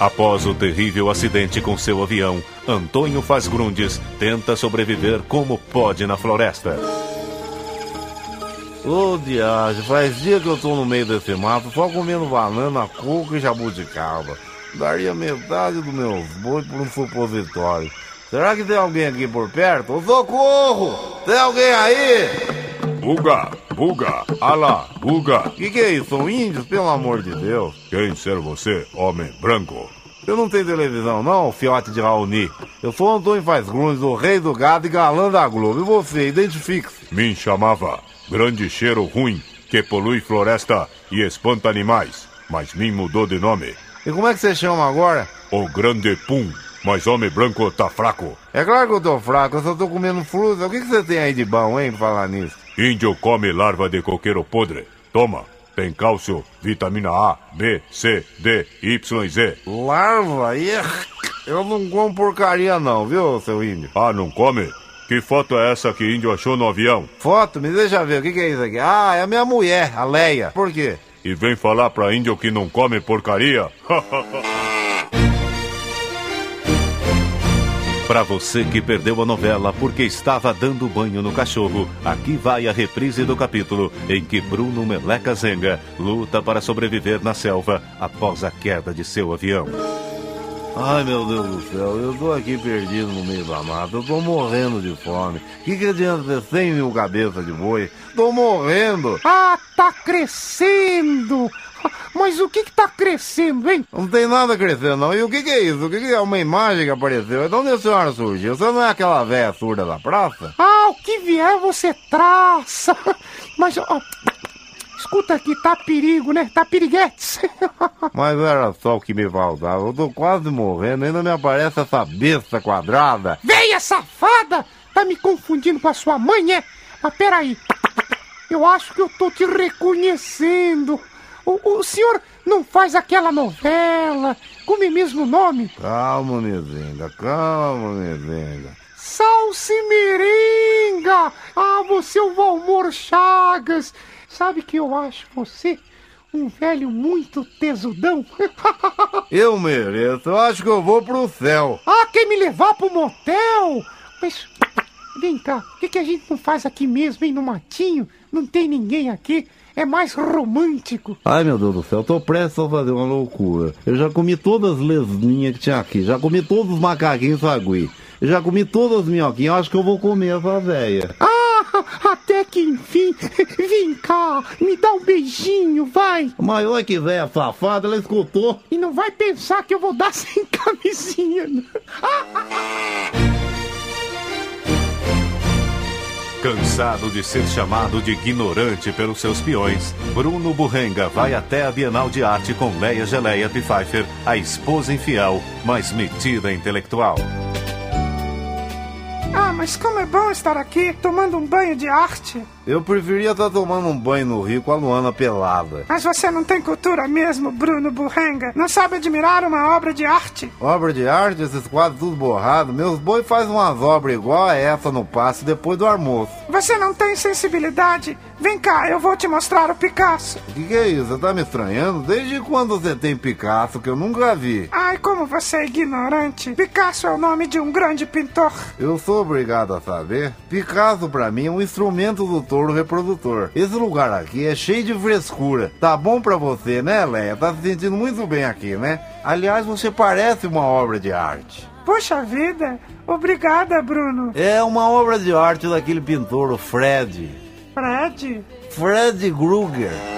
Após o terrível acidente com seu avião, Antônio Faz Grundes tenta sobreviver como pode na floresta. Ô diagem, faz dia que eu tô no meio desse mato só comendo banana, coco e jabuticaba. Daria metade do meu boi por um supositório. Será que tem alguém aqui por perto? Socorro! Tem alguém aí? Buga, buga, alá, buga. Que que é isso? São índios, pelo amor de Deus. Quem ser você, homem branco? Eu não tenho televisão, não, fiote de Raoni. Eu sou Antônio Faz Grundes, o rei do gado e galã da Globo. E você, identifique-se. Me chamava Grande Cheiro Ruim, que polui floresta e espanta animais, mas me mudou de nome. E como é que você chama agora? O Grande Pum, mas homem branco tá fraco. É claro que eu tô fraco, eu só tô comendo fruta. O que, que você tem aí de bom, hein, pra falar nisso? Índio come larva de coqueiro podre. Toma, tem cálcio, vitamina A, B, C, D, Y e Z. Larva? Ih, Eu não como porcaria não, viu, seu índio? Ah, não come? Que foto é essa que índio achou no avião? Foto? Me deixa ver, o que, que é isso aqui? Ah, é a minha mulher, a Leia. Por quê? E vem falar pra índio que não come porcaria? Para você que perdeu a novela porque estava dando banho no cachorro, aqui vai a reprise do capítulo em que Bruno Meleca Zenga luta para sobreviver na selva após a queda de seu avião. Ai, meu Deus do céu, eu tô aqui perdido no meio da mata, eu tô morrendo de fome. Que que adianta ter 100 mil cabeças de boi? Tô morrendo! Ah, tá crescendo! Mas o que que tá crescendo, hein? Não tem nada crescendo, não. E o que que é isso? O que que é uma imagem que apareceu? De onde a senhora surgiu? Você não é aquela velha surda da praça? Ah, o que vier você traça! Mas, ó, escuta aqui, tá perigo, né? Tá piriguetes! Mas era só o que me faltava. Eu tô quase morrendo, ainda me aparece essa besta quadrada. Veia safada! Tá me confundindo com a sua mãe, é? Mas peraí, eu acho que eu tô te reconhecendo. O, o senhor não faz aquela novela com o mesmo nome? Calma, Mezenga, calma, Mezenga. Salsimiringa! Ah, você é o Valmor Chagas! Sabe que eu acho você um velho muito tesudão? Eu mereço, eu acho que eu vou pro céu. ah, quer me levar pro motel? Mas vem cá, o que, que a gente não faz aqui mesmo, hein, no matinho? Não tem ninguém aqui. É mais romântico. Ai, meu Deus do céu, eu tô prestes a fazer uma loucura. Eu já comi todas as lesminhas que tinha aqui, já comi todos os macaquinhos sagui, eu já comi todas as minhoquinhas, eu acho que eu vou comer essa véia. Ah, até que enfim. Vem cá, me dá um beijinho, vai. Mas olha que véia safada, ela escutou. E não vai pensar que eu vou dar sem camisinha. não. Cansado de ser chamado de ignorante pelos seus peões, Bruno Burrenga vai até a Bienal de Arte com Leia Geleia Pfeiffer, a esposa infiel, mas metida intelectual. Mas como é bom estar aqui tomando um banho de arte. Eu preferia estar tomando um banho no rio com a Luana pelada. Mas você não tem cultura mesmo, Bruno Burrenga. Não sabe admirar uma obra de arte. Obra de arte, esses quadros tudo borrados. Meus boi fazem umas obras igual a essa no passe depois do almoço. Você não tem sensibilidade. Vem cá, eu vou te mostrar o Picasso. O que, que é isso? Você tá me estranhando? Desde quando você tem Picasso que eu nunca vi? Ai, como você é ignorante. Picasso é o nome de um grande pintor. Eu sou obrigado obrigado a saber. Picasso, pra mim, é um instrumento do touro reprodutor. Esse lugar aqui é cheio de frescura. Tá bom pra você, né, Leia? Tá se sentindo muito bem aqui, né? Aliás, você parece uma obra de arte. Poxa vida, obrigada, Bruno. É uma obra de arte daquele pintor, o Fred. Fred? Fred Krueger.